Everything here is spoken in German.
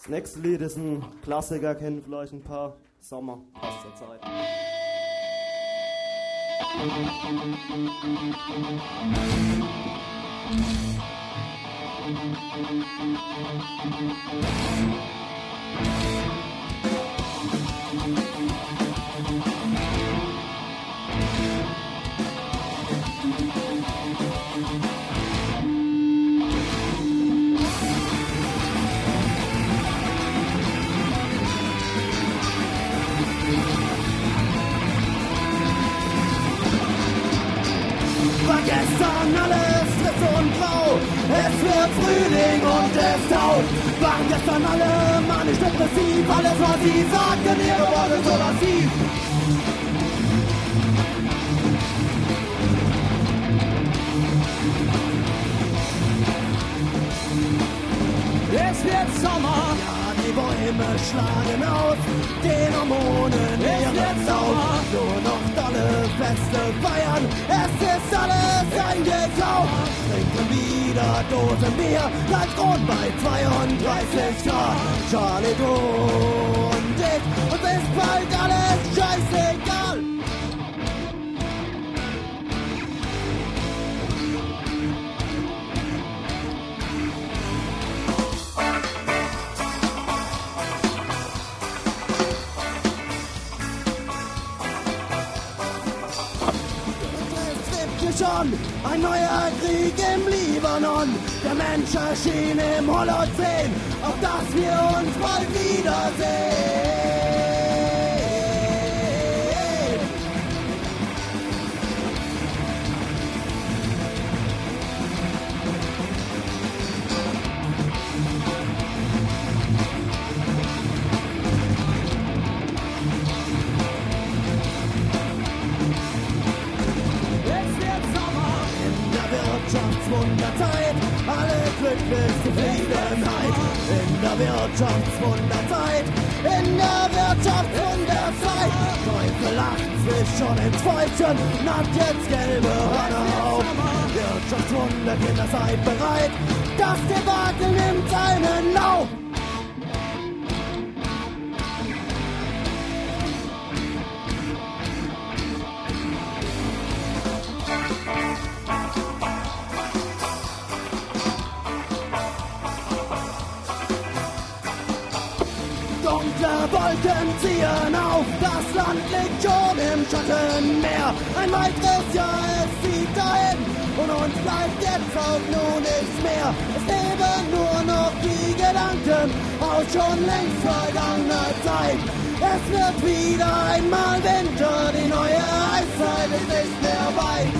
Das nächste Lied ist ein Klassiker, kennen vielleicht ein paar. Sommer, passt zur Zeit. War gestern alles Stress und Grau. Es wird Frühling und es taut. Waren gestern alle manisch depressiv. Alles, was sie sagten, ihre Worte so lassiv. Es wird Sommer. Ja, die Bäume schlagen aus. Den Hormonen ihren Lauf. Nur noch tolle Feste feiern. Es ist alles wieder Dosen Bier. Bleibt rund bei 32 Grad. Charlie, du und ich. Uns ist bald schon ein neuer Krieg im Libanon. Der Mensch erschien im Holozän, auf dass wir uns bald wiedersehen. Wirtschaftswunderzeit. Alle Glück bis Zufriedenheit in der Wirtschaftswunderzeit. In der Wirtschaftswunderzeit. Teufel lacht sich schon ins Fäustchen, nackt jetzt gelbe Hörner auf. Wirtschaftswunder, Kinder, seid bereit. Das Debakel nimmt seinen Lauf. Dunkle Wolken ziehen auf, das Land liegt schon im Schattenmeer. Ein weiteres Jahr, es zieht dahin und uns bleibt jetzt auch nun nichts mehr. Es leben nur noch die Gedanken aus schon längst vergangener Zeit. Es wird wieder einmal Winter, die neue Eiszeit ist nicht mehr weit.